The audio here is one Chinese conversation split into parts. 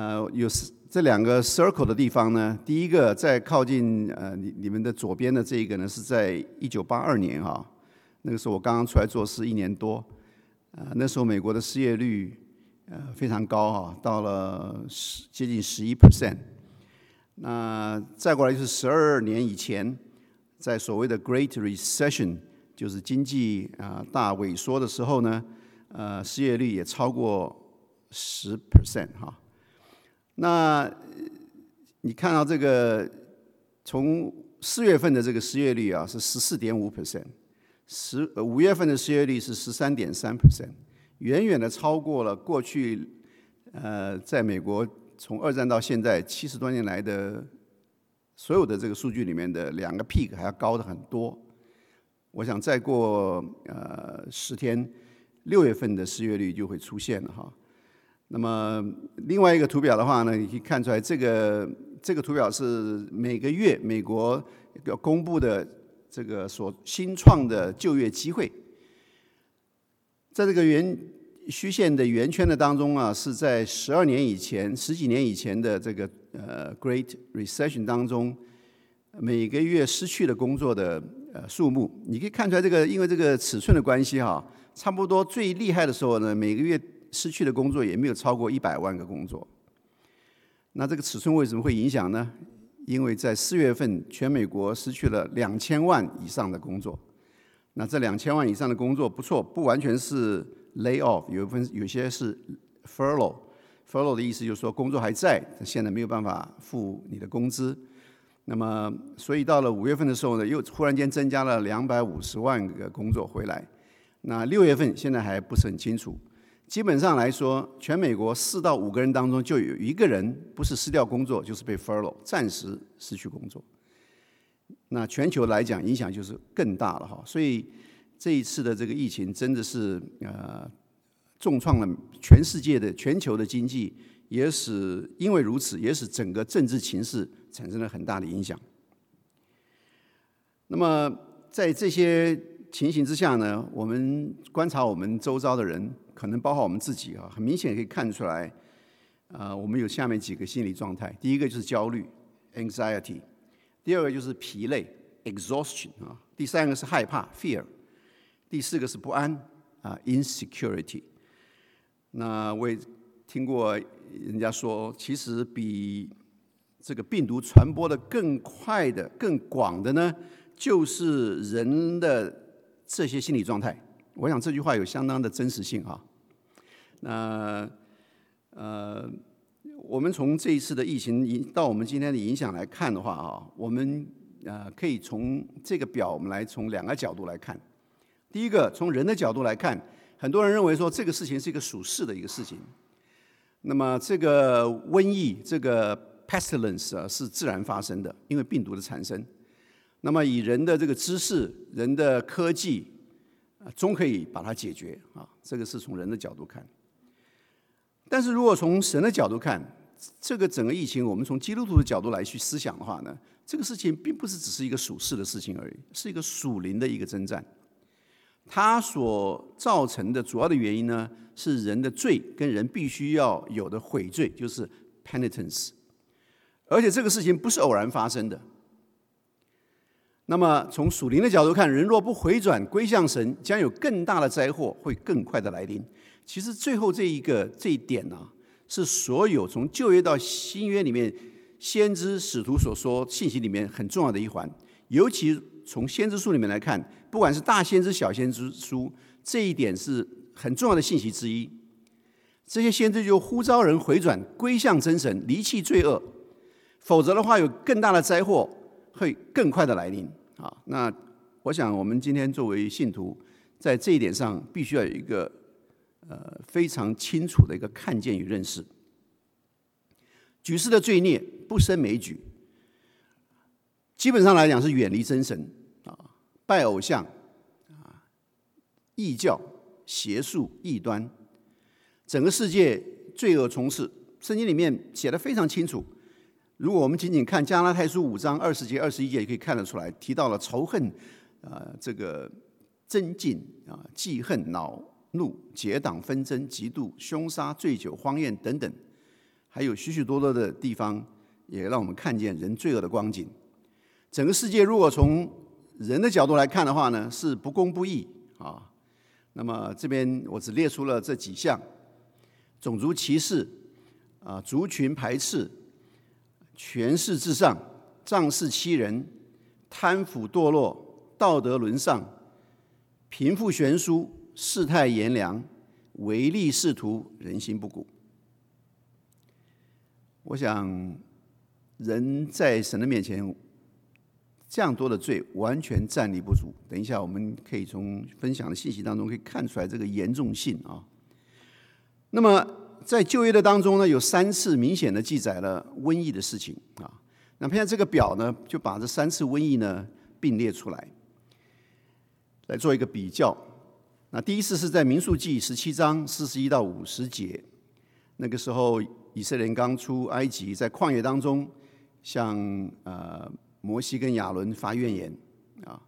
呃，有这两个 circle 的地方呢，第一个在靠近呃你你们的左边的这一个呢，是在一九八二年哈，那个时候我刚刚出来做事一年多，呃，那时候美国的失业率呃非常高哈，到了十接近十一 percent。那再过来就是十二年以前，在所谓的 Great Recession，就是经济啊大萎缩的时候呢，呃，失业率也超过十 percent 哈。那你看到这个从四月份的这个失业率啊是十四点五 percent，十五月份的失业率是十三点三 percent，远远的超过了过去呃在美国。从二战到现在七十多年来的所有的这个数据里面的两个 peak 还要高的很多。我想再过呃十天，六月份的失业率就会出现了哈。那么另外一个图表的话呢，你可以看出来，这个这个图表是每个月美国要公布的这个所新创的就业机会，在这个圆。虚线的圆圈的当中啊，是在十二年以前、十几年以前的这个呃 Great Recession 当中，每个月失去的工作的呃数目，你可以看出来这个，因为这个尺寸的关系哈，差不多最厉害的时候呢，每个月失去的工作也没有超过一百万个工作。那这个尺寸为什么会影响呢？因为在四月份，全美国失去了两千万以上的工作。那这两千万以上的工作不错，不完全是。lay off 有一份有些是 furlough，furlough 的意思就是说工作还在，现在没有办法付你的工资。那么，所以到了五月份的时候呢，又忽然间增加了两百五十万个工作回来。那六月份现在还不是很清楚。基本上来说，全美国四到五个人当中就有一个人不是失掉工作，就是被 furlough，暂时失去工作。那全球来讲，影响就是更大了哈。所以。这一次的这个疫情真的是呃重创了全世界的全球的经济，也使因为如此，也使整个政治情势产生了很大的影响。那么在这些情形之下呢，我们观察我们周遭的人，可能包括我们自己啊，很明显可以看出来，啊，我们有下面几个心理状态：第一个就是焦虑 （anxiety），第二个就是疲累 （exhaustion） 啊，第三个是害怕 （fear）。第四个是不安啊，insecurity。那我也听过人家说，其实比这个病毒传播的更快的、更广的呢，就是人的这些心理状态。我想这句话有相当的真实性哈。那呃，我们从这一次的疫情影到我们今天的影响来看的话啊，我们呃可以从这个表，我们来从两个角度来看。第一个，从人的角度来看，很多人认为说这个事情是一个属世的一个事情。那么这个瘟疫，这个 pestilence 啊，是自然发生的，因为病毒的产生。那么以人的这个知识、人的科技，啊，终可以把它解决啊。这个是从人的角度看。但是如果从神的角度看，这个整个疫情，我们从基督徒的角度来去思想的话呢，这个事情并不是只是一个属世的事情而已，是一个属灵的一个征战。它所造成的主要的原因呢，是人的罪跟人必须要有的悔罪，就是 penitence。而且这个事情不是偶然发生的。那么从属灵的角度看，人若不回转归向神，将有更大的灾祸会更快的来临。其实最后这一个这一点呢，是所有从旧约到新约里面先知使徒所说信息里面很重要的一环，尤其。从先知书里面来看，不管是大先知、小先知书，这一点是很重要的信息之一。这些先知就呼召人回转归向真神，离弃罪恶，否则的话，有更大的灾祸会更快的来临。啊，那我想我们今天作为信徒，在这一点上必须要有一个呃非常清楚的一个看见与认识。举世的罪孽不胜枚举，基本上来讲是远离真神啊。拜偶像啊，异教、邪术、异端，整个世界罪恶充斥。圣经里面写的非常清楚。如果我们仅仅看加拉太书五章二十节、二十一节，也可以看得出来，提到了仇恨啊，这个增进啊，记恨、恼怒、结党纷争、嫉妒、凶杀、醉酒、荒宴等等。还有许许多多的地方也让我们看见人罪恶的光景。整个世界如果从人的角度来看的话呢，是不公不义啊。那么这边我只列出了这几项：种族歧视、啊族群排斥、权势至上、仗势欺人、贪腐堕落、道德沦丧、贫富悬殊、世态炎凉、唯利是图、人心不古。我想，人在神的面前。这样多的罪完全站立不住。等一下，我们可以从分享的信息当中可以看出来这个严重性啊。那么在就业的当中呢，有三次明显的记载了瘟疫的事情啊。那现在这个表呢，就把这三次瘟疫呢并列出来，来做一个比较。那第一次是在民数记十七章四十一到五十节，那个时候以色列人刚出埃及，在旷野当中，向呃。摩西跟亚伦发怨言啊，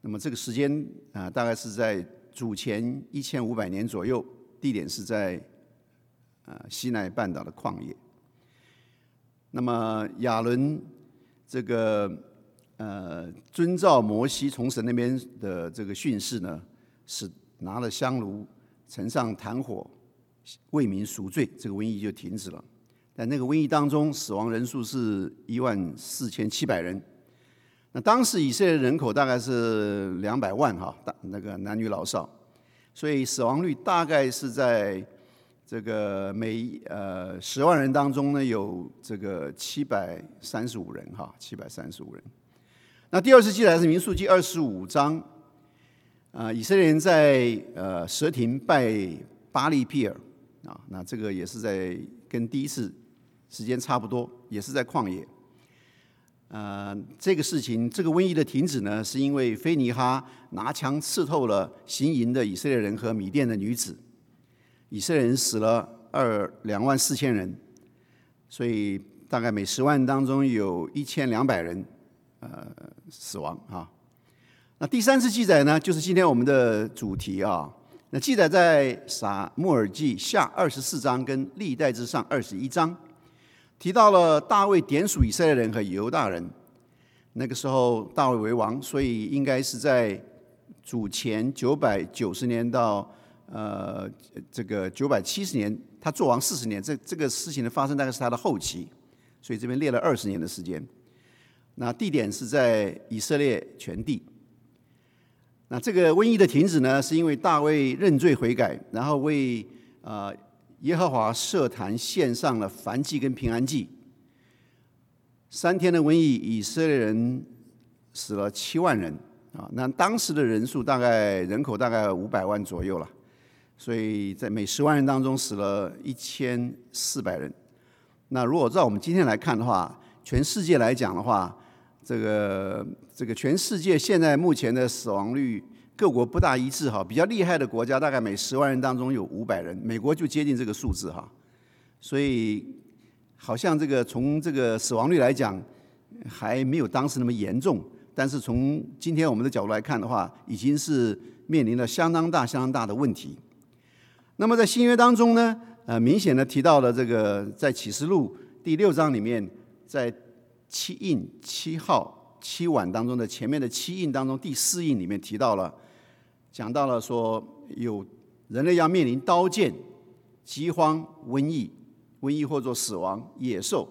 那么这个时间啊，大概是在主前一千五百年左右，地点是在呃西奈半岛的旷野。那么亚伦这个呃遵照摩西从神那边的这个训示呢，是拿了香炉，盛上坛火，为民赎罪，这个瘟疫就停止了。在那个瘟疫当中，死亡人数是一万四千七百人。那当时以色列人口大概是两百万哈，大那个男女老少，所以死亡率大概是在这个每呃十万人当中呢，有这个七百三十五人哈，七百三十五人。那第二次记载是民数记二十五章，啊，以色列人在呃蛇亭拜巴利皮尔啊，那这个也是在跟第一次。时间差不多，也是在旷野。呃，这个事情，这个瘟疫的停止呢，是因为菲尼哈拿枪刺透了行营的以色列人和米甸的女子，以色列人死了二两万四千人，所以大概每十万当中有一千两百人呃死亡啊。那第三次记载呢，就是今天我们的主题啊。那记载在撒穆尔记下二十四章跟历代之上二十一章。提到了大卫点属以色列人和犹大人，那个时候大卫为王，所以应该是在主前九百九十年到呃这个九百七十年，他做王四十年，这这个事情的发生大概是他的后期，所以这边列了二十年的时间。那地点是在以色列全地。那这个瘟疫的停止呢，是因为大卫认罪悔改，然后为啊。耶和华设坛献上了燔祭跟平安祭。三天的瘟疫，以色列人死了七万人啊！那当时的人数大概人口大概五百万左右了，所以在每十万人当中死了一千四百人。那如果照我们今天来看的话，全世界来讲的话，这个这个全世界现在目前的死亡率。各国不大一致哈，比较厉害的国家大概每十万人当中有五百人，美国就接近这个数字哈，所以好像这个从这个死亡率来讲还没有当时那么严重，但是从今天我们的角度来看的话，已经是面临了相当大、相当大的问题。那么在新约当中呢，呃，明显的提到了这个在启示录第六章里面，在七印七号七碗当中的前面的七印当中第四印里面提到了。讲到了说，有人类要面临刀剑、饥荒、瘟疫、瘟疫或者死亡、野兽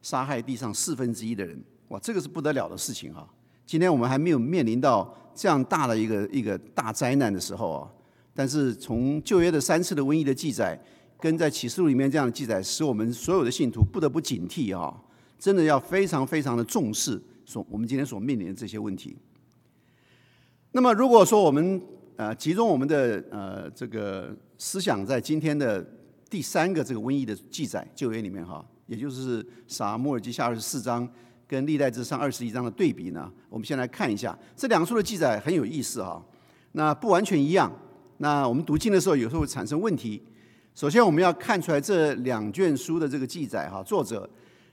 杀害地上四分之一的人，哇，这个是不得了的事情哈！今天我们还没有面临到这样大的一个一个大灾难的时候啊，但是从旧约的三次的瘟疫的记载，跟在启示录里面这样的记载，使我们所有的信徒不得不警惕啊，真的要非常非常的重视所我们今天所面临的这些问题。那么，如果说我们呃集中我们的呃这个思想在今天的第三个这个瘟疫的记载旧约里面哈，也就是撒母耳记下二十四章跟历代志上二十一章的对比呢，我们先来看一下这两处的记载很有意思哈。那不完全一样，那我们读经的时候有时候会产生问题。首先，我们要看出来这两卷书的这个记载哈，作者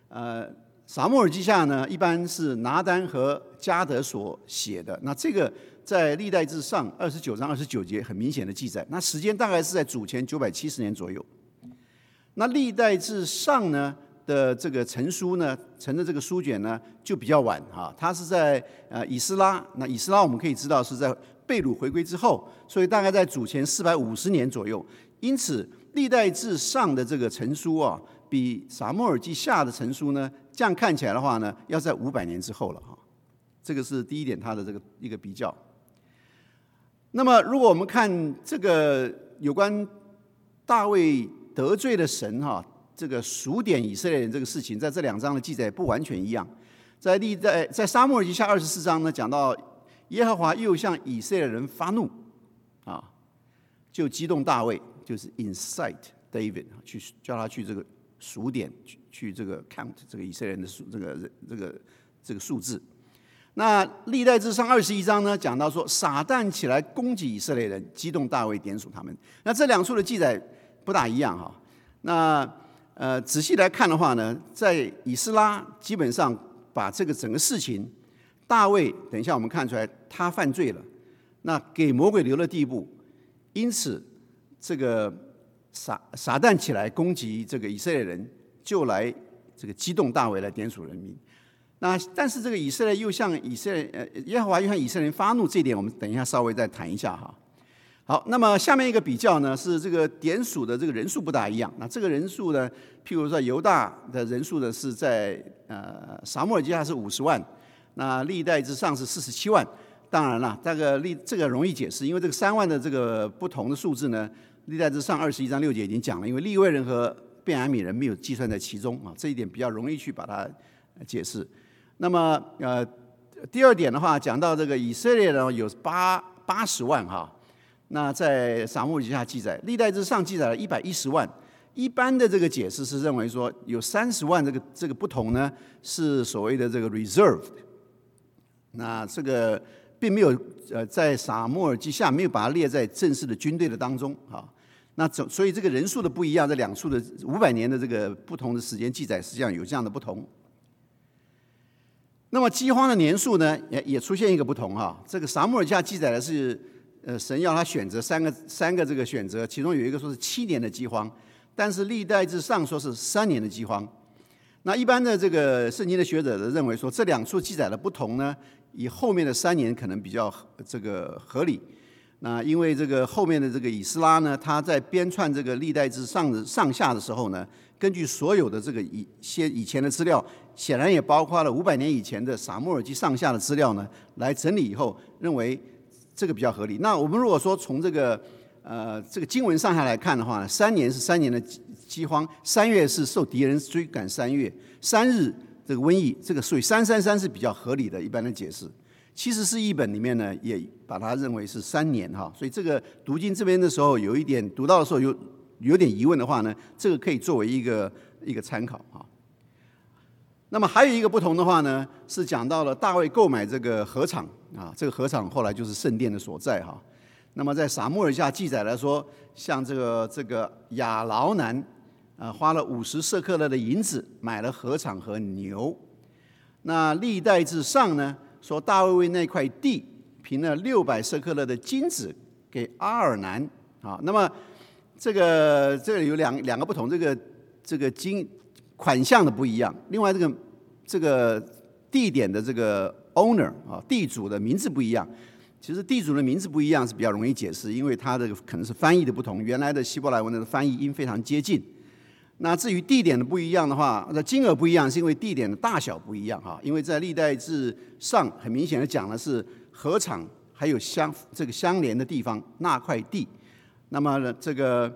呃撒母耳记下呢，一般是拿单和加德所写的，那这个。在历代志上二十九章二十九节很明显的记载，那时间大概是在主前九百七十年左右。那历代至上呢的这个成书呢，成的这个书卷呢就比较晚哈，它是在呃以斯拉，那以斯拉我们可以知道是在贝鲁回归之后，所以大概在主前四百五十年左右，因此历代至上的这个成书啊，比撒母耳记下的成书呢，这样看起来的话呢，要在五百年之后了哈，这个是第一点，它的这个一个比较。那么，如果我们看这个有关大卫得罪了神哈，这个数点以色列人这个事情，在这两章的记载不完全一样。在历在在沙漠耳记下二十四章呢，讲到耶和华又向以色列人发怒啊，就激动大卫，就是 incite David 去叫他去这个数点去去这个 count 这个以色列人的数这个这个这个数字。那历代之上二十一章呢，讲到说撒旦起来攻击以色列人，激动大卫点数他们。那这两处的记载不大一样哈。那呃仔细来看的话呢，在以斯拉基本上把这个整个事情，大卫等一下我们看出来他犯罪了，那给魔鬼留了地步，因此这个撒撒旦起来攻击这个以色列人，就来这个激动大卫来点数人民。那但是这个以色列又向以色列呃耶和华又向以色列人发怒，这一点我们等一下稍微再谈一下哈。好，那么下面一个比较呢是这个点数的这个人数不大一样。那这个人数呢，譬如说犹大的人数呢是在呃撒母耳记下是五十万，那历代之上是四十七万。当然了，这个历这个容易解释，因为这个三万的这个不同的数字呢，历代之上二十一章六节已经讲了，因为利未人和便雅悯人没有计算在其中啊，这一点比较容易去把它解释。那么，呃，第二点的话，讲到这个以色列呢，有八八十万哈。那在撒母耳记下记载，历代之上记载了一百一十万。一般的这个解释是认为说，有三十万这个这个不同呢，是所谓的这个 reserve。那这个并没有呃，在撒母耳记下没有把它列在正式的军队的当中啊。那总所以这个人数的不一样，这两处的五百年的这个不同的时间记载，实际上有这样的不同。那么饥荒的年数呢，也也出现一个不同哈。这个撒母耳记记载的是，呃，神要他选择三个三个这个选择，其中有一个说是七年的饥荒，但是历代之上说是三年的饥荒。那一般的这个圣经的学者认为说，这两处记载的不同呢，以后面的三年可能比较这个合理。那因为这个后面的这个以斯拉呢，他在编撰这个历代之上的上下的时候呢。根据所有的这个一些以前的资料，显然也包括了五百年以前的撒母耳记上下的资料呢，来整理以后，认为这个比较合理。那我们如果说从这个呃这个经文上下来看的话，三年是三年的饥荒，三月是受敌人追赶三月，三日这个瘟疫，这个属于三三三是比较合理的一般的解释。其实是译本里面呢，也把它认为是三年哈，所以这个读经这边的时候，有一点读到的时候有。有点疑问的话呢，这个可以作为一个一个参考啊。那么还有一个不同的话呢，是讲到了大卫购买这个禾场啊，这个禾场后来就是圣殿的所在哈。那么在撒母耳下记载来说，像这个这个亚劳南啊，花了五十舍克勒的银子买了禾场和牛。那历代之上呢，说大卫为那块地平了六百舍克勒的金子给阿尔南啊。那么这个这个有两两个不同，这个这个金款项的不一样。另外，这个这个地点的这个 owner 啊，地主的名字不一样。其实地主的名字不一样是比较容易解释，因为它的可能是翻译的不同。原来的希伯来文的翻译音非常接近。那至于地点的不一样的话，那金额不一样，是因为地点的大小不一样哈。因为在历代志上很明显的讲的是禾场还有相这个相连的地方那块地。那么呢，这个，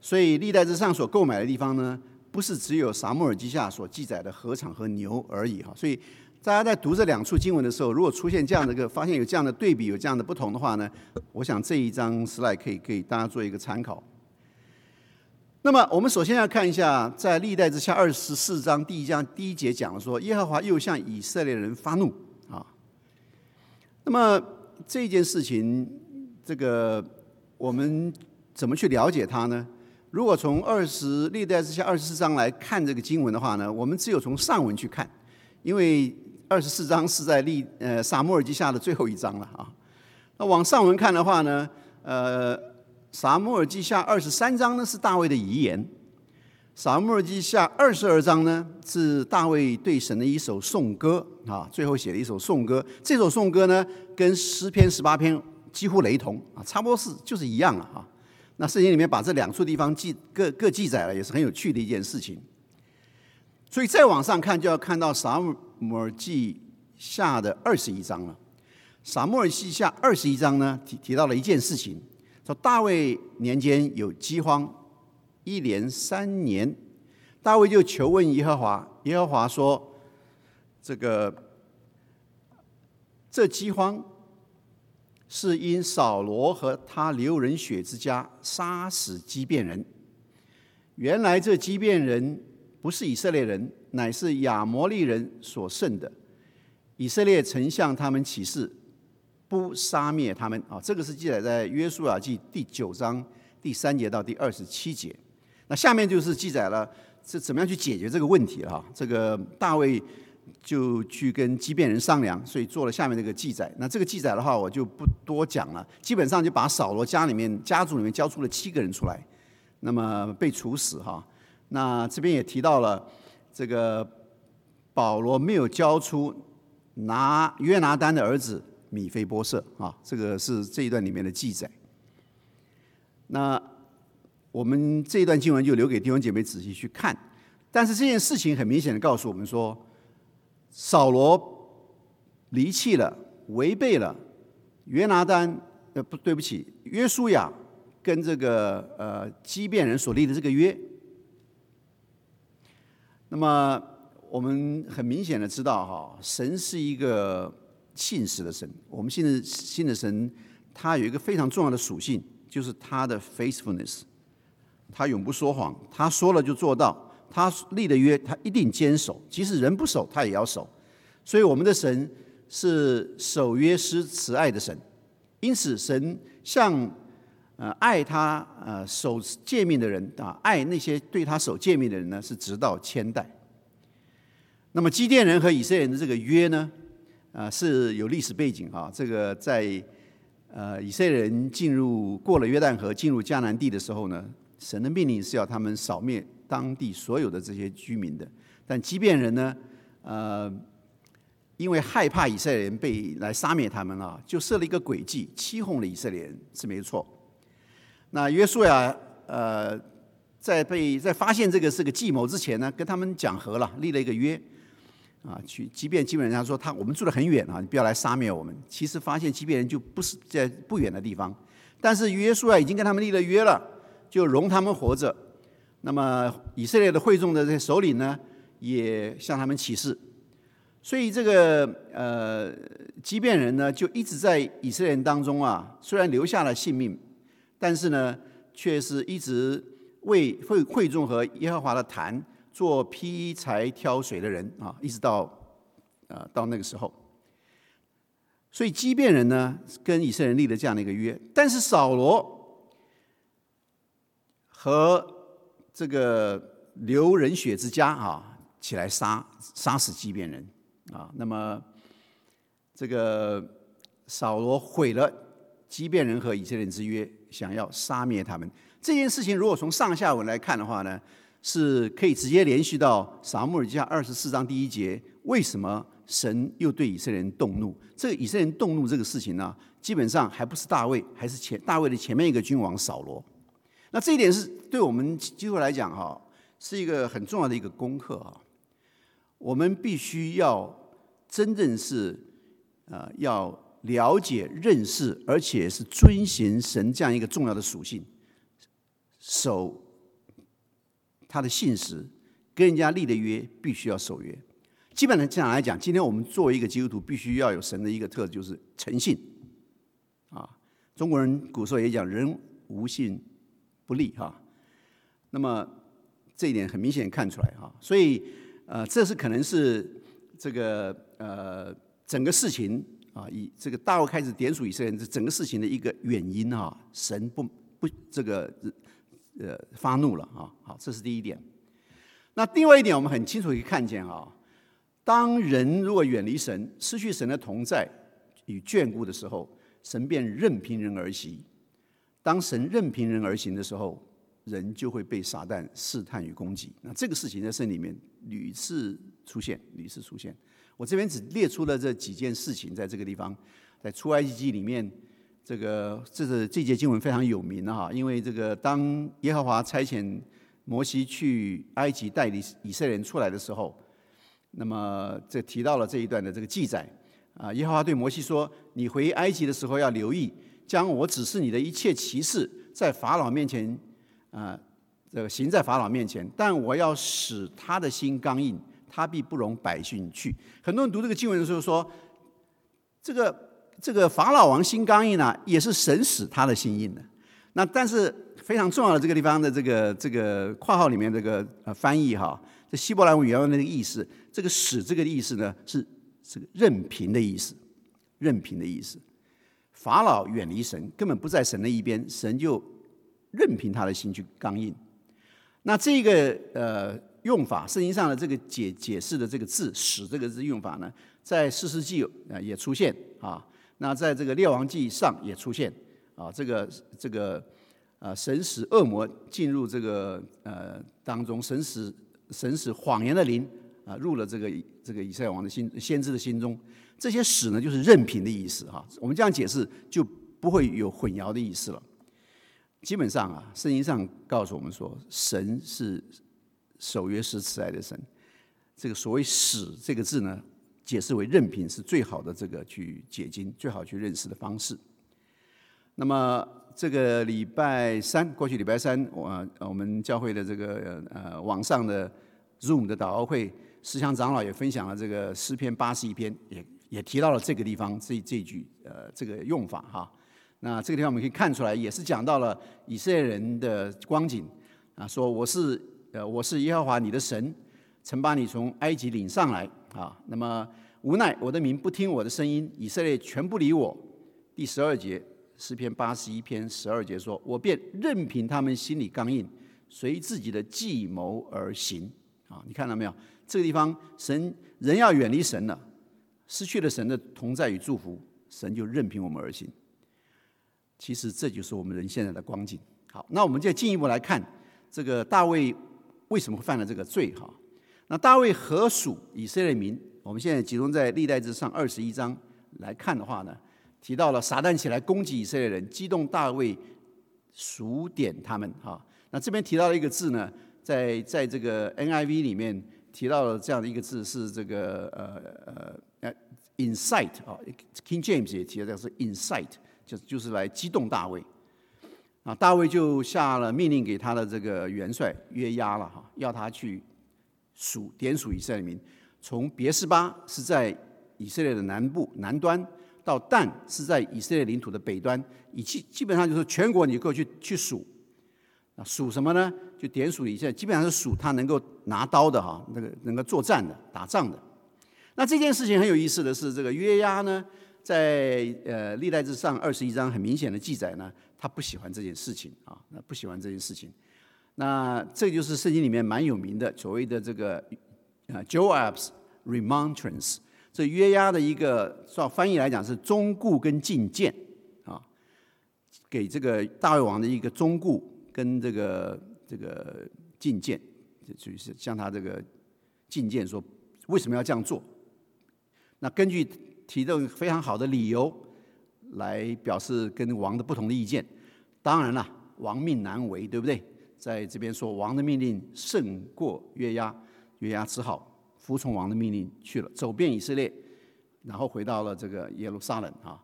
所以历代之上所购买的地方呢，不是只有撒母耳记下所记载的禾场和牛而已哈。所以大家在读这两处经文的时候，如果出现这样的一个发现有这样的对比，有这样的不同的话呢，我想这一张 slide 可以给大家做一个参考。那么我们首先要看一下，在历代之下二十四章第一章第一节讲了说，耶和华又向以色列人发怒啊。那么这件事情，这个我们。怎么去了解它呢？如果从二十历代之下二十四章来看这个经文的话呢，我们只有从上文去看，因为二十四章是在历呃撒母耳记下的最后一章了啊。那往上文看的话呢，呃，撒母耳记下二十三章呢是大卫的遗言，撒母耳记下二十二章呢，是大卫对神的一首颂歌啊，最后写的一首颂歌。这首颂歌呢，跟诗篇十八篇几乎雷同啊，差不多是就是一样了啊。那圣经里面把这两处地方记各各记载了，也是很有趣的一件事情。所以再往上看，就要看到撒母耳记下的二十一章了。撒母耳记下二十一章呢，提提到了一件事情，说大卫年间有饥荒。一连三年，大卫就求问耶和华，耶和华说：“这个这饥荒是因扫罗和他流人血之家杀死畸变人。原来这畸变人不是以色列人，乃是亚摩利人所剩的。以色列曾向他们起誓，不杀灭他们。啊，这个是记载在约书亚记第九章第三节到第二十七节。”那下面就是记载了是怎么样去解决这个问题哈。这个大卫就去跟畸变人商量，所以做了下面这个记载。那这个记载的话，我就不多讲了。基本上就把扫罗家里面家族里面交出了七个人出来，那么被处死哈。那这边也提到了这个保罗没有交出拿约拿丹的儿子米菲波设啊，这个是这一段里面的记载。那。我们这一段经文就留给弟兄姐妹仔细去看，但是这件事情很明显的告诉我们说，扫罗离弃了、违背了约拿丹呃不对不起约书亚跟这个呃畸变人所立的这个约。那么我们很明显的知道哈，神是一个信实的神，我们信的信的神，他有一个非常重要的属性，就是他的 faithfulness。他永不说谎，他说了就做到，他立的约他一定坚守，即使人不守，他也要守。所以我们的神是守约施慈爱的神，因此神向呃爱他呃守诫命的人啊，爱那些对他守诫命的人呢，是直到千代。那么基甸人和以色列人的这个约呢，啊是有历史背景啊，这个在呃以色列人进入过了约旦河进入迦南地的时候呢。神的命令是要他们扫灭当地所有的这些居民的，但即便人呢，呃，因为害怕以色列人被来杀灭他们啊，就设了一个诡计，欺哄了以色列人是没错。那约书亚呃，在被在发现这个是个计谋之前呢，跟他们讲和了，立了一个约啊，去即便基本上说他我们住得很远啊，你不要来杀灭我们。其实发现即便人就不是在不远的地方，但是约书亚已经跟他们立了约了。就容他们活着，那么以色列的会众的这些首领呢，也向他们起誓，所以这个呃畸变人呢，就一直在以色列人当中啊，虽然留下了性命，但是呢，却是一直为会会众和耶和华的坛做劈柴挑水的人啊，一直到啊到那个时候，所以畸变人呢，跟以色列人立了这样的一个约，但是扫罗。和这个流人血之家啊，起来杀杀死畸变人啊，那么这个扫罗毁了畸变人和以色列人之约，想要杀灭他们。这件事情如果从上下文来看的话呢，是可以直接连续到撒母耳记下二十四章第一节。为什么神又对以色列人动怒？这个以色列人动怒这个事情呢，基本上还不是大卫，还是前大卫的前面一个君王扫罗。那这一点是对我们机会来讲哈，是一个很重要的一个功课啊。我们必须要真正是呃要了解、认识，而且是遵循神这样一个重要的属性，守他的信实，跟人家立的约必须要守约。基本上这样来讲，今天我们作为一个基督徒，必须要有神的一个特质，就是诚信啊。中国人古时候也讲，人无信。不利哈，那么这一点很明显看出来哈，所以呃，这是可能是这个呃整个事情啊，以这个大卫开始点数以色列人这整个事情的一个原因啊，神不不这个呃发怒了啊，好，这是第一点。那另外一点，我们很清楚可以看见啊，当人如果远离神，失去神的同在与眷顾的时候，神便任凭人而行。当神任凭人而行的时候，人就会被撒旦试探与攻击。那这个事情在圣里面屡次出现，屡次出现。我这边只列出了这几件事情，在这个地方，在出埃及记里面，这个这是这节经文非常有名的哈，因为这个当耶和华差遣摩西去埃及带领以色列人出来的时候，那么这提到了这一段的这个记载啊，耶和华对摩西说：“你回埃及的时候要留意，将我指示你的一切骑士，在法老面前啊，这个行在法老面前，但我要使他的心刚硬。”他必不容百姓去。很多人读这个经文的时候说，这个这个法老王心刚硬呢，也是神使他的心硬的。那但是非常重要的这个地方的这个这个括号里面这个呃翻译哈，这希伯来文原文的那个意思，这个使这个意思呢是这个任凭的意思，任凭的意思。法老远离神，根本不在神的一边，神就任凭他的心去刚硬。那这个呃。用法，圣经上的这个解解释的这个字“使”这个字用法呢，在四世纪啊也出现啊。那在这个列王记上也出现啊。这个这个呃，神使恶魔进入这个呃当中，神使神使谎言的灵啊入了这个这个以赛王的心先知的心中。这些“使”呢，就是任凭的意思哈。我们这样解释就不会有混淆的意思了。基本上啊，圣经上告诉我们说，神是。守约是慈爱的神，这个所谓“使”这个字呢，解释为任凭是最好的这个去解经、最好去认识的方式。那么这个礼拜三，过去礼拜三，我我们教会的这个呃网上的 Zoom 的祷告会，思祥长老也分享了这个诗篇八十一篇，也也提到了这个地方这这句呃这个用法哈。那这个地方我们可以看出来，也是讲到了以色列人的光景啊，说我是。呃，我是耶和华你的神，曾把你从埃及领上来啊。那么无奈我的民不听我的声音，以色列全不理我。第十二节诗篇八十一篇十二节说：“我便任凭他们心里刚硬，随自己的计谋而行。”啊，你看到没有？这个地方神人要远离神了，失去了神的同在与祝福，神就任凭我们而行。其实这就是我们人现在的光景。好，那我们再进一步来看这个大卫。为什么会犯了这个罪？哈，那大卫何属以色列民？我们现在集中在历代之上二十一章来看的话呢，提到了撒旦起来攻击以色列人，激动大卫数点他们。哈，那这边提到了一个字呢，在在这个 NIV 里面提到了这样的一个字，是这个呃呃 insight 啊，King James 也提到是 insight，就就是来激动大卫。啊，大卫就下了命令给他的这个元帅约押了哈，要他去数点数以色列民，从别是巴是在以色列的南部南端，到但是在以色列领土的北端，以基基本上就是全国你够去去数，啊数什么呢？就点数以色列，基本上是数他能够拿刀的哈，那个能够作战的打仗的。那这件事情很有意思的是，这个约押呢，在呃历代志上二十一章很明显的记载呢。他不喜欢这件事情啊，那不喜欢这件事情，那这就是圣经里面蛮有名的所谓的这个啊，Joab's remonstrance，这约押的一个照翻译来讲是忠固跟进谏啊，给这个大卫王的一个忠固跟这个这个进谏，就是向他这个进谏说为什么要这样做？那根据提的非常好的理由。来表示跟王的不同的意见，当然了，王命难违，对不对？在这边说王的命令胜过约押，约押只好服从王的命令去了，走遍以色列，然后回到了这个耶路撒冷啊。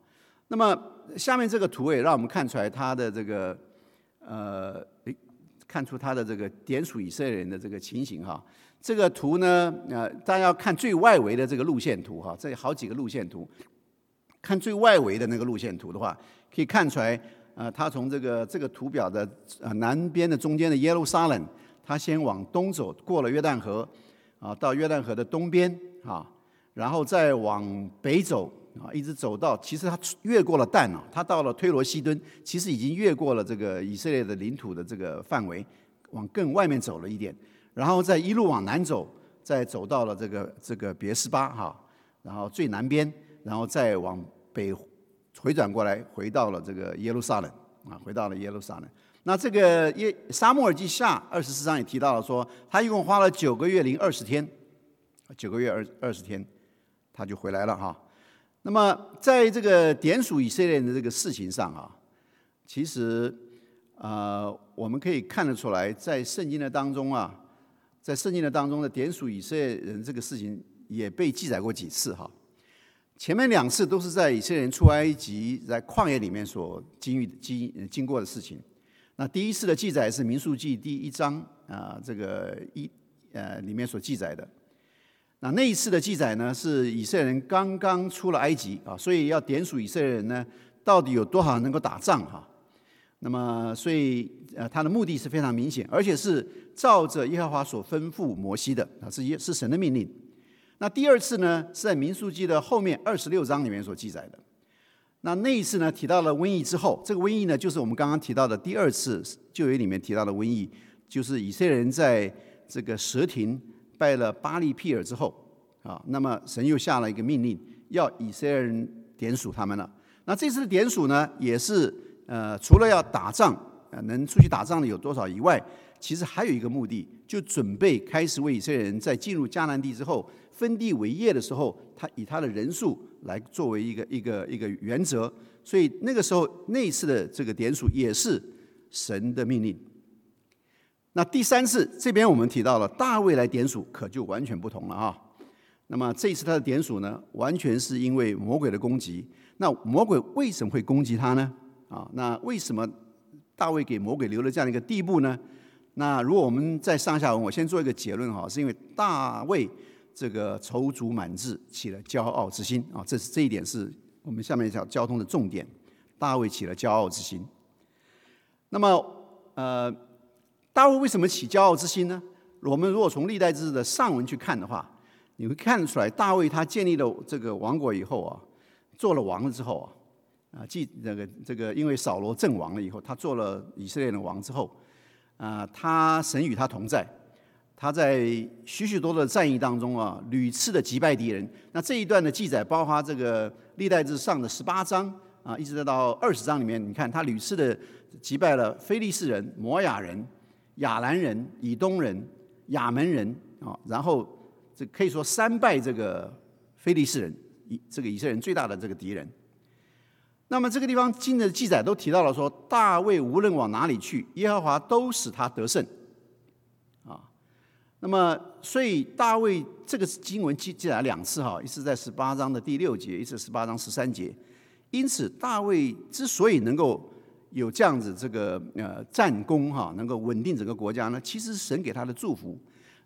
那么下面这个图也让我们看出来他的这个呃，看出他的这个点数以色列人的这个情形哈。这个图呢，呃，大家要看最外围的这个路线图哈，这好几个路线图。看最外围的那个路线图的话，可以看出来，呃，他从这个这个图表的呃南边的中间的耶路撒冷，他先往东走，过了约旦河，啊，到约旦河的东边啊，然后再往北走啊，一直走到，其实他越过了旦啊，他到了推罗西敦，其实已经越过了这个以色列的领土的这个范围，往更外面走了一点，然后再一路往南走，再走到了这个这个别斯巴哈，然后最南边，然后再往。北回转过来，回到了这个耶路撒冷啊，回到了耶路撒冷。那这个耶沙漠耳记下二十四章也提到了说，他一共花了九个月零二十天，九个月二二十天，他就回来了哈。那么在这个点数以色列人的这个事情上啊，其实呃我们可以看得出来，在圣经的当中啊，在圣经的当中的点数以色列人这个事情也被记载过几次哈。前面两次都是在以色列人出埃及在旷野里面所经历经经过的事情。那第一次的记载是《民数记》第一章啊，这个一呃里面所记载的。那那一次的记载呢，是以色列人刚刚出了埃及啊，所以要点数以色列人呢，到底有多少能够打仗哈？那么，所以呃，他的目的是非常明显，而且是照着耶和华所吩咐摩西的啊，是耶是神的命令。那第二次呢，是在《民数记》的后面二十六章里面所记载的。那那一次呢，提到了瘟疫之后，这个瘟疫呢，就是我们刚刚提到的第二次旧约里面提到的瘟疫，就是以色列人在这个蛇亭拜了巴利庇尔之后啊，那么神又下了一个命令，要以色列人点数他们了。那这次的点数呢，也是呃，除了要打仗，呃，能出去打仗的有多少以外，其实还有一个目的，就准备开始为以色列人在进入迦南地之后分地为业的时候，他以他的人数。来作为一个一个一个原则，所以那个时候那一次的这个点数也是神的命令。那第三次这边我们提到了大卫来点数，可就完全不同了啊。那么这一次他的点数呢，完全是因为魔鬼的攻击。那魔鬼为什么会攻击他呢？啊，那为什么大卫给魔鬼留了这样一个地步呢？那如果我们在上下文，我先做一个结论哈，是因为大卫。这个踌躇满志，起了骄傲之心啊！这是这一点是我们下面讲交通的重点。大卫起了骄傲之心。那么，呃，大卫为什么起骄傲之心呢？我们如果从历代志的上文去看的话，你会看得出来，大卫他建立了这个王国以后啊，做了王了之后啊，啊，继那个这个，因为扫罗阵亡了以后，他做了以色列的王之后，啊，他神与他同在。他在许许多多的战役当中啊，屡次的击败敌人。那这一段的记载，包括这个历代志上的十八章啊，一直到二十章里面，你看他屡次的击败了非利士人、摩亚人、亚兰人、以东人、亚门人啊，然后这可以说三败这个非利士人，以这个以色列人最大的这个敌人。那么这个地方经的记载都提到了说，大卫无论往哪里去，耶和华都使他得胜。那么，所以大卫这个经文记记载两次哈，一次在十八章的第六节，一次十八章十三节。因此，大卫之所以能够有这样子这个呃战功哈，能够稳定整个国家呢，其实是神给他的祝福。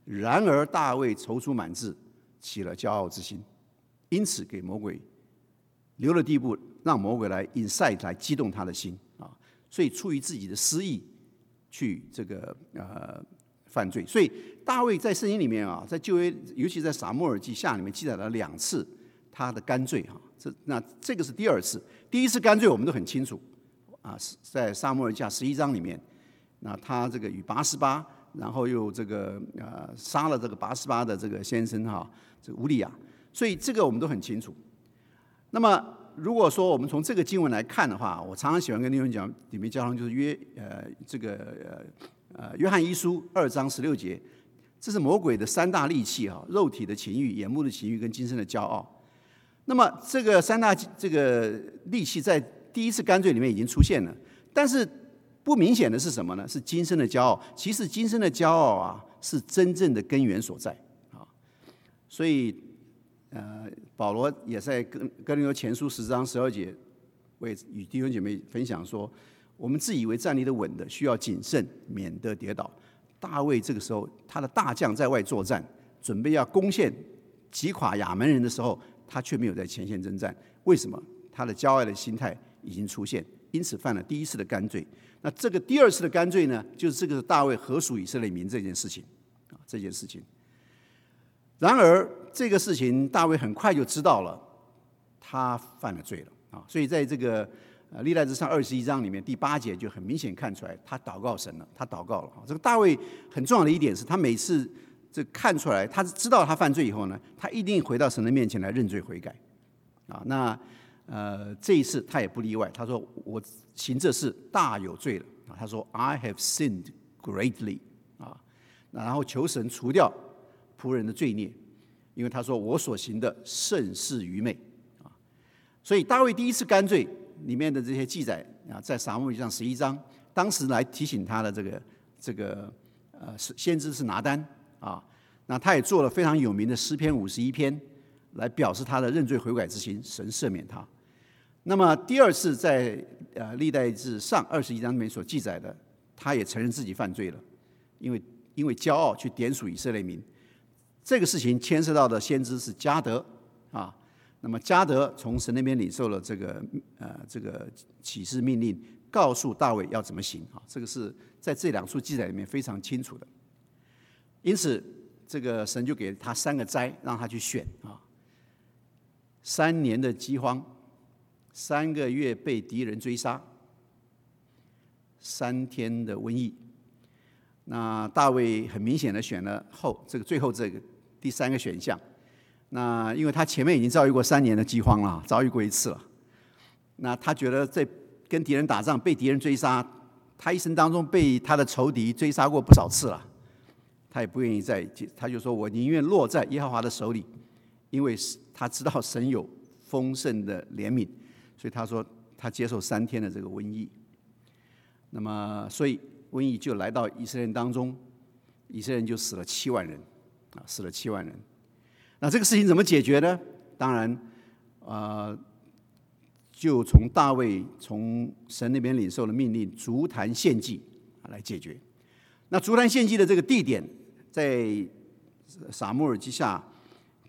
然而，大卫踌躇满志，起了骄傲之心，因此给魔鬼留了地步，让魔鬼来 inside 来激动他的心啊。所以，出于自己的私意，去这个呃。犯罪，所以大卫在圣经里面啊，在旧约，尤其在撒母耳记下里面记载了两次他的干罪哈。这那这个是第二次，第一次干罪我们都很清楚啊，是在撒母耳记十一章里面，那他这个与八十八，然后又这个呃杀了这个八十八的这个先生哈，这个乌利亚，所以这个我们都很清楚。那么如果说我们从这个经文来看的话，我常常喜欢跟弟兄讲，里面交通就是约呃这个呃。呃，约翰一书二章十六节，这是魔鬼的三大利器哈，肉体的情欲、眼目的情欲跟今生的骄傲。那么这个三大这个利器在第一次干罪里面已经出现了，但是不明显的是什么呢？是今生的骄傲。其实今生的骄傲啊，是真正的根源所在啊。所以呃，保罗也在跟跟林多前书十章十二节，为与弟兄姐妹分享说。我们自以为站立的稳的，需要谨慎，免得跌倒。大卫这个时候，他的大将在外作战，准备要攻陷击垮亚门人的时候，他却没有在前线征战。为什么？他的骄傲的心态已经出现，因此犯了第一次的干罪。那这个第二次的干罪呢？就是这个大卫何属以色列民这件事情啊，这件事情。然而，这个事情大卫很快就知道了，他犯了罪了啊。所以在这个。呃，历代之上二十一章里面第八节就很明显看出来，他祷告神了，他祷告了。这个大卫很重要的一点是他每次这看出来，他知道他犯罪以后呢，他一定回到神的面前来认罪悔改。啊，那呃这一次他也不例外，他说我行这事大有罪了啊，他说 I have sinned greatly 啊，那然后求神除掉仆人的罪孽，因为他说我所行的甚是愚昧啊，所以大卫第一次干罪里面的这些记载啊，在撒母耳上十一章，当时来提醒他的这个这个呃先知是拿单啊，那他也做了非常有名的诗篇五十一篇，来表示他的认罪悔改之心，神赦免他。那么第二次在呃历代志上二十一章里面所记载的，他也承认自己犯罪了，因为因为骄傲去点数以色列民，这个事情牵涉到的先知是加德啊。那么加德从神那边领受了这个呃这个启示命令，告诉大卫要怎么行啊。这个是在这两处记载里面非常清楚的。因此，这个神就给他三个灾，让他去选啊。三年的饥荒。三个月被敌人追杀，三天的瘟疫。那大卫很明显的选了后这个最后这个第三个选项。那因为他前面已经遭遇过三年的饥荒了，遭遇过一次了。那他觉得在跟敌人打仗被敌人追杀，他一生当中被他的仇敌追杀过不少次了，他也不愿意再，他就说我宁愿落在耶和华的手里，因为他知道神有丰盛的怜悯。所以他说，他接受三天的这个瘟疫，那么所以瘟疫就来到以色列人当中，以色列人就死了七万人，啊，死了七万人。那这个事情怎么解决呢？当然，啊，就从大卫从神那边领受了命令，足坛献祭来解决。那足坛献祭的这个地点，在撒母耳记下。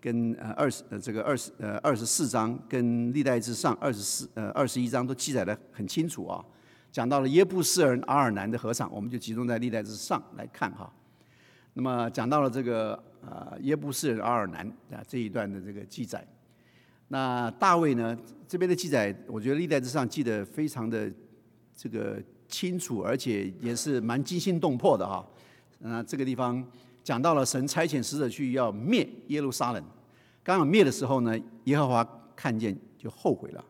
跟呃二十呃这个二十呃二十四章跟历代志上二十四呃二十一章都记载的很清楚啊，讲到了耶布斯人阿尔南的合场，我们就集中在历代志上来看哈。那么讲到了这个呃耶布斯人阿尔南啊这一段的这个记载，那大卫呢这边的记载，我觉得历代志上记得非常的这个清楚，而且也是蛮惊心动魄的哈。那这个地方。讲到了神差遣使者去要灭耶路撒冷，刚好灭的时候呢，耶和华看见就后悔了。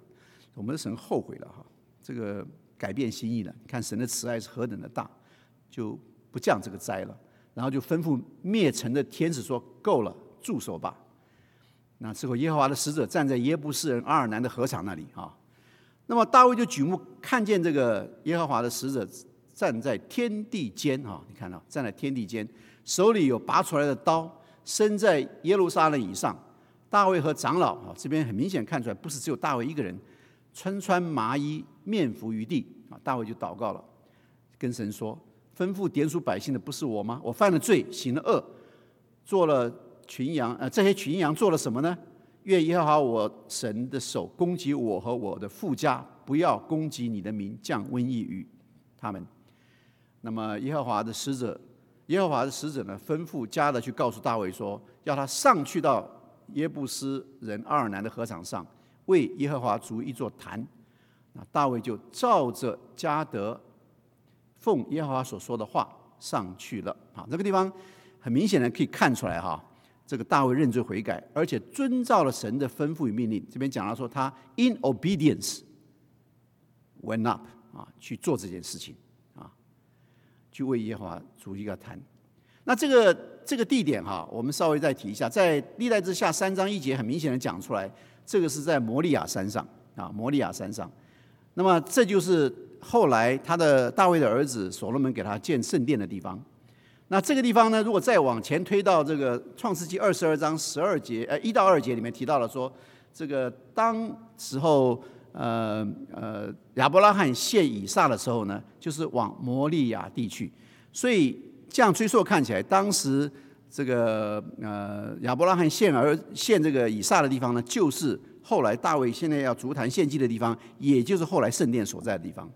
我们的神后悔了哈，这个改变心意了。看神的慈爱是何等的大，就不降这个灾了。然后就吩咐灭城的天使说：“够了，住手吧。”那之后耶和华的使者站在耶布斯人阿尔南的河场那里啊。那么大卫就举目看见这个耶和华的使者站在天地间啊，你看到站在天地间。手里有拔出来的刀，身在耶路撒冷以上。大卫和长老啊，这边很明显看出来，不是只有大卫一个人，穿穿麻衣，面伏于地啊。大卫就祷告了，跟神说：“吩咐点数百姓的不是我吗？我犯了罪，行了恶，做了群羊。呃，这些群羊做了什么呢？愿耶和华我神的手攻击我和我的富家，不要攻击你的名，降瘟疫于他们。那么耶和华的使者。”耶和华的使者呢，吩咐加的去告诉大卫说，要他上去到耶布斯人阿尔南的河场上，为耶和华筑一座坛。那大卫就照着加德奉耶和华所说的话上去了。啊，这个地方很明显的可以看出来哈，这个大卫认罪悔改，而且遵照了神的吩咐与命令。这边讲到说，他 in obedience went up 啊，去做这件事情啊。去为耶和华筑一个坛，那这个这个地点哈，我们稍微再提一下，在历代之下三章一节很明显的讲出来，这个是在摩利亚山上啊，摩利亚山上。那么这就是后来他的大卫的儿子所罗门给他建圣殿的地方。那这个地方呢，如果再往前推到这个创世纪二十二章十二节呃一到二节里面提到了说，这个当时候。呃呃，亚伯拉罕献以撒的时候呢，就是往摩利亚地区，所以这样追溯看起来，当时这个呃亚伯拉罕献儿献这个以撒的地方呢，就是后来大卫现在要足坛献祭的地方，也就是后来圣殿所在的地方。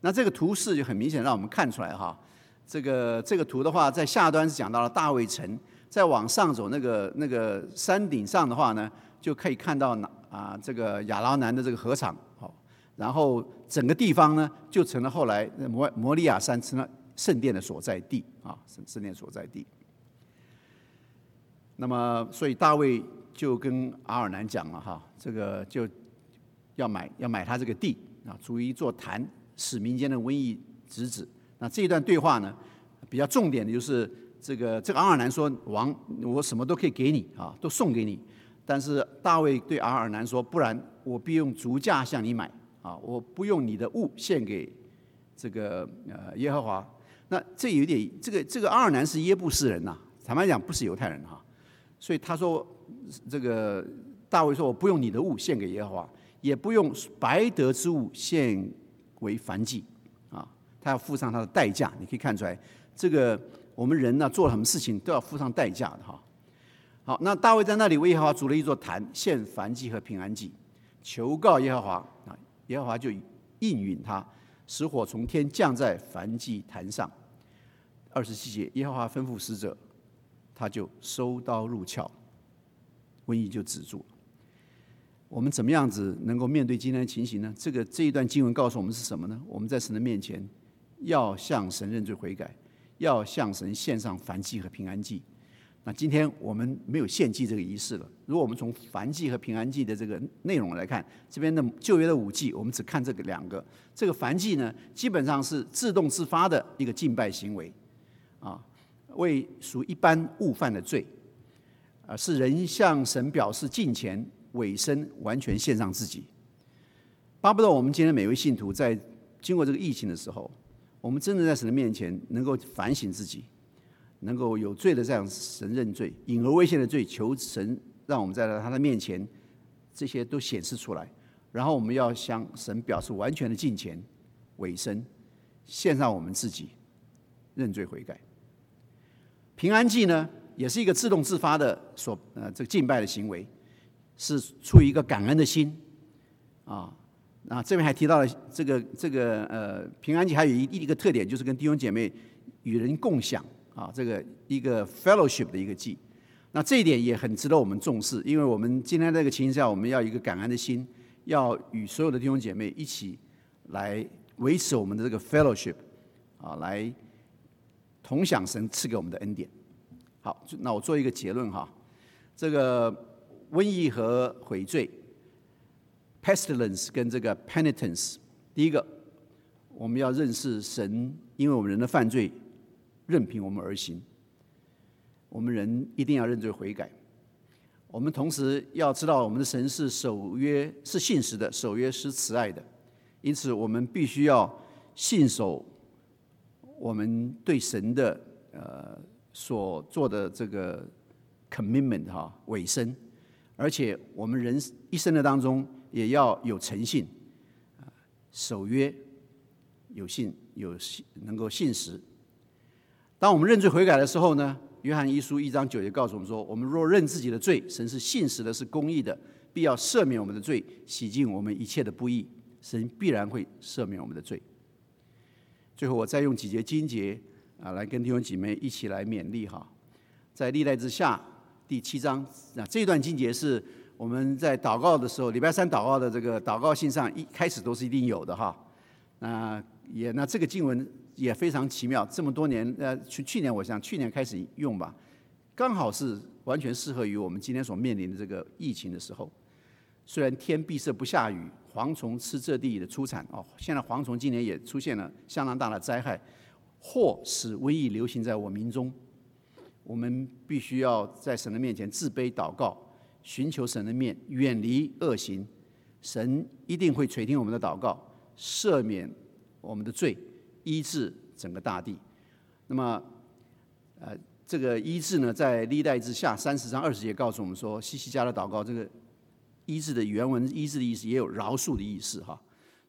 那这个图示就很明显让我们看出来哈，这个这个图的话，在下端是讲到了大卫城，再往上走那个那个山顶上的话呢，就可以看到哪。啊，这个亚拉南的这个河场，好，然后整个地方呢，就成了后来摩摩利亚山成了圣殿的所在地啊，圣圣殿所在地。那么，所以大卫就跟阿尔南讲了哈，这个就要买要买他这个地啊，筑一座坛，使民间的瘟疫止止，那这一段对话呢，比较重点的就是这个这个阿尔南说：“王，我什么都可以给你啊，都送给你。”但是大卫对阿尔南说：“不然，我必用足价向你买啊，我不用你的物献给这个呃耶和华。”那这有点，这个这个阿尔南是耶布斯人呐，坦白讲不是犹太人哈，所以他说这个大卫说：“我不用你的物献给耶和华，也不用白得之物献为凡祭啊，他要付上他的代价。”你可以看出来，这个我们人呢做了什么事情都要付上代价的哈。好，那大卫在那里为耶和华筑了一座坛，献燔祭和平安祭，求告耶和华啊，耶和华就应允他，使火从天降在燔祭坛上。二十七节，耶和华吩咐使者，他就收刀入鞘，瘟疫就止住了。我们怎么样子能够面对今天的情形呢？这个这一段经文告诉我们是什么呢？我们在神的面前要向神认罪悔改，要向神献上燔祭和平安祭。那今天我们没有献祭这个仪式了。如果我们从燔祭和平安祭的这个内容来看，这边的旧约的五祭，我们只看这个两个。这个燔祭呢，基本上是自动自发的一个敬拜行为，啊，为属一般误犯的罪，啊，是人向神表示敬虔、委身、完全献上自己。巴不得我们今天每位信徒在经过这个疫情的时候，我们真的在神的面前能够反省自己。能够有罪的这样神认罪，隐而未现的罪，求神让我们在他的面前，这些都显示出来。然后我们要向神表示完全的敬虔、委身，献上我们自己，认罪悔改。平安祭呢，也是一个自动自发的所呃这个敬拜的行为，是出于一个感恩的心啊。那这边还提到了这个这个呃平安祭还有一一个特点，就是跟弟兄姐妹与人共享。啊，这个一个 fellowship 的一个祭，那这一点也很值得我们重视，因为我们今天这个情形下，我们要一个感恩的心，要与所有的弟兄姐妹一起来维持我们的这个 fellowship，啊，来同享神赐给我们的恩典。好，那我做一个结论哈，这个瘟疫和悔罪，pestilence 跟这个 penitence，第一个我们要认识神，因为我们人的犯罪。任凭我们而行，我们人一定要认罪悔改。我们同时要知道，我们的神是守约、是信实的，守约是慈爱的。因此，我们必须要信守我们对神的呃所做的这个 commitment 哈，委身。而且，我们人一生的当中也要有诚信啊，守约、有信、有信，能够信实。当我们认罪悔改的时候呢，约翰一书一章九节告诉我们说：我们若认自己的罪，神是信实的，是公义的，必要赦免我们的罪，洗净我们一切的不义。神必然会赦免我们的罪。最后，我再用几节经节啊，来跟弟兄姐妹一起来勉励哈。在历代之下第七章啊，这段经节是我们在祷告的时候，礼拜三祷告的这个祷告信上一开始都是一定有的哈。那也那这个经文。也非常奇妙，这么多年，呃，去去年我想去年开始用吧，刚好是完全适合于我们今天所面临的这个疫情的时候。虽然天闭塞不下雨，蝗虫吃这地的出产哦，现在蝗虫今年也出现了相当大的灾害，或使瘟疫流行在我民中。我们必须要在神的面前自卑祷告，寻求神的面，远离恶行，神一定会垂听我们的祷告，赦免我们的罪。医治整个大地，那么，呃，这个医治呢，在历代之下三十章二十节告诉我们说，西西家的祷告，这个医治的原文医治的意思也有饶恕的意思哈，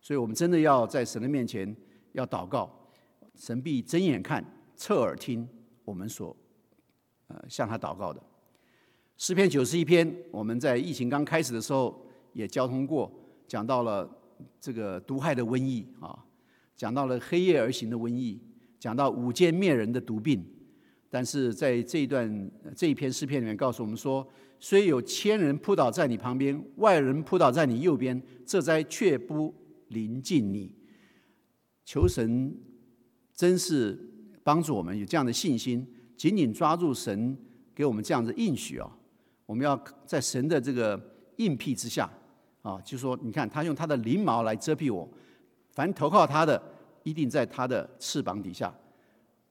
所以我们真的要在神的面前要祷告，神必睁眼看，侧耳听我们所呃向他祷告的。诗篇九十一篇，我们在疫情刚开始的时候也交通过，讲到了这个毒害的瘟疫啊。讲到了黑夜而行的瘟疫，讲到午间灭人的毒病，但是在这一段这一篇诗篇里面告诉我们说，虽有千人扑倒在你旁边，万人扑倒在你右边，这灾却不临近你。求神真是帮助我们有这样的信心，紧紧抓住神给我们这样的应许啊！我们要在神的这个应庇之下啊，就说你看他用他的翎毛来遮蔽我。凡投靠他的，一定在他的翅膀底下，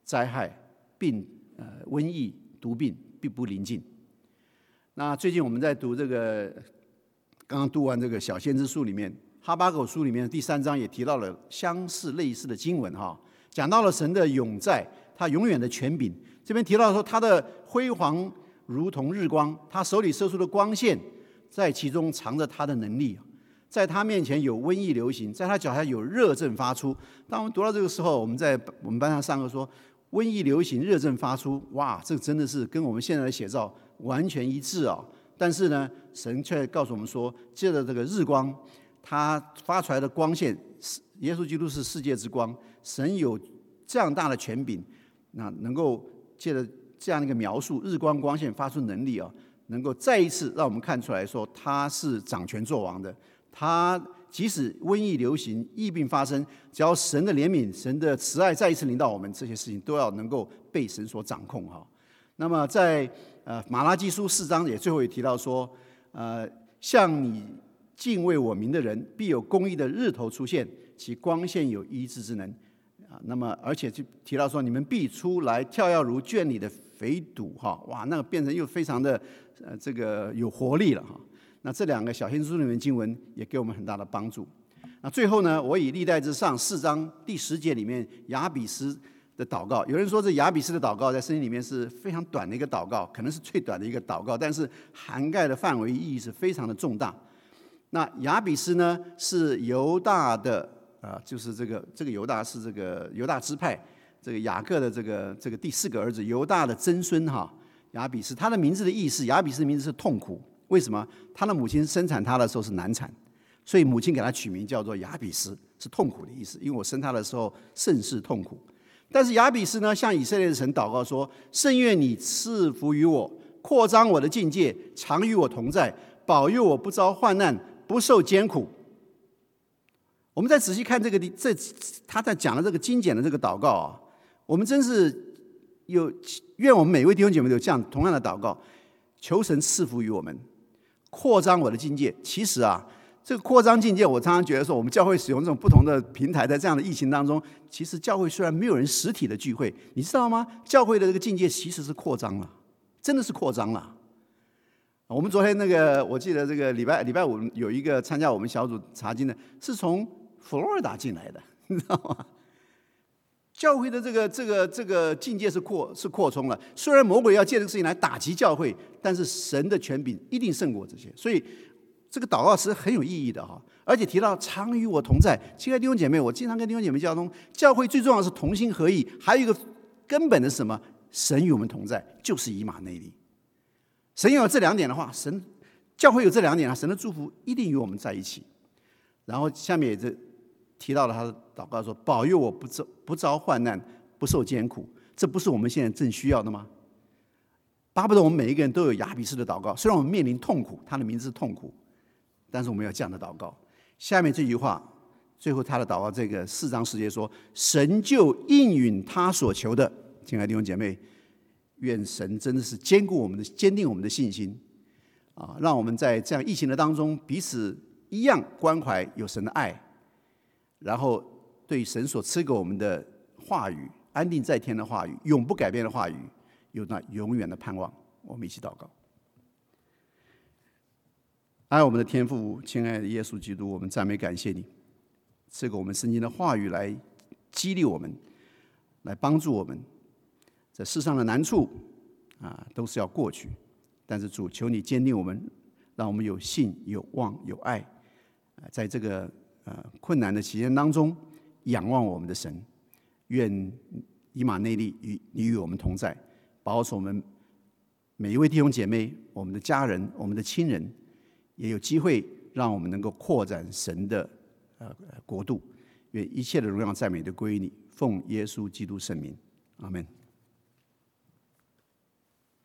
灾害、病、呃瘟疫、毒病必不临近。那最近我们在读这个，刚刚读完这个小先知书里面，哈巴狗书里面第三章也提到了相似类似的经文哈，讲到了神的永在，他永远的权柄。这边提到说他的辉煌如同日光，他手里射出的光线，在其中藏着他的能力，在他面前有瘟疫流行，在他脚下有热症发出。当我们读到这个时候，我们在我们班上上课说，瘟疫流行、热症发出，哇，这真的是跟我们现在的写照。完全一致啊！但是呢，神却告诉我们说，借着这个日光，它发出来的光线，耶稣基督是世界之光。神有这样大的权柄，那能够借着这样的一个描述，日光光线发出能力啊，能够再一次让我们看出来说，他是掌权作王的。他即使瘟疫流行、疫病发生，只要神的怜悯、神的慈爱再一次临到我们，这些事情都要能够被神所掌控哈。那么在呃，马拉基书四章也最后也提到说，呃，向你敬畏我名的人，必有公义的日头出现，其光线有医治之能那么，而且就提到说，你们必出来跳跃如圈里的肥犊哈，哇，那个变成又非常的呃这个有活力了哈。那这两个小先书里面经文也给我们很大的帮助。那最后呢，我以历代之上四章第十节里面亚比斯。的祷告，有人说这亚比斯的祷告在圣经里面是非常短的一个祷告，可能是最短的一个祷告，但是涵盖的范围意义是非常的重大。那亚比斯呢是犹大的啊，就是这个这个犹大是这个犹大支派这个雅各的这个这个第四个儿子犹大的曾孙哈雅比斯，他的名字的意思，雅比斯名字是痛苦，为什么？他的母亲生产他的时候是难产，所以母亲给他取名叫做雅比斯，是痛苦的意思，因为我生他的时候甚是痛苦。但是雅比斯呢，向以色列的神祷告说：“圣愿你赐福于我，扩张我的境界，常与我同在，保佑我不遭患难，不受艰苦。”我们再仔细看这个这他在讲的这个精简的这个祷告啊，我们真是有愿我们每位弟兄姐妹有这样同样的祷告，求神赐福于我们，扩张我的境界。其实啊。这个扩张境界，我常常觉得说，我们教会使用这种不同的平台，在这样的疫情当中，其实教会虽然没有人实体的聚会，你知道吗？教会的这个境界其实是扩张了，真的是扩张了。我们昨天那个，我记得这个礼拜礼拜五有一个参加我们小组查经的，是从佛罗里达进来的，你知道吗？教会的这个这个这个境界是扩是扩充了。虽然魔鬼要借这个事情来打击教会，但是神的权柄一定胜过这些，所以。这个祷告是很有意义的哈，而且提到常与我同在，亲爱的弟兄姐妹，我经常跟弟兄姐妹交通，教会最重要的是同心合意，还有一个根本的是什么？神与我们同在，就是以马内利。神有这两点的话，神教会有这两点啊，神的祝福一定与我们在一起。然后下面也是提到了他的祷告说：保佑我不遭不遭患难，不受艰苦。这不是我们现在正需要的吗？巴不得我们每一个人都有亚比斯的祷告，虽然我们面临痛苦，他的名字是痛苦。但是我们要这样的祷告。下面这句话，最后他的祷告，这个四章十节说：“神就应允他所求的。”亲爱的弟兄姐妹，愿神真的是坚固我们的、坚定我们的信心啊！让我们在这样疫情的当中，彼此一样关怀有神的爱，然后对神所赐给我们的话语、安定在天的话语、永不改变的话语，有那永远的盼望。我们一起祷告。爱我们的天父，亲爱的耶稣基督，我们赞美感谢你，赐给我们圣经的话语来激励我们，来帮助我们。在世上的难处啊，都是要过去，但是主求你坚定我们，让我们有信、有望、有爱，在这个呃困难的期间当中，仰望我们的神。愿以马内利与你与我们同在，保守我们每一位弟兄姐妹、我们的家人、我们的亲人。也有机会让我们能够扩展神的呃国度，愿一切的荣耀赞美都归于你，奉耶稣基督圣名，阿门。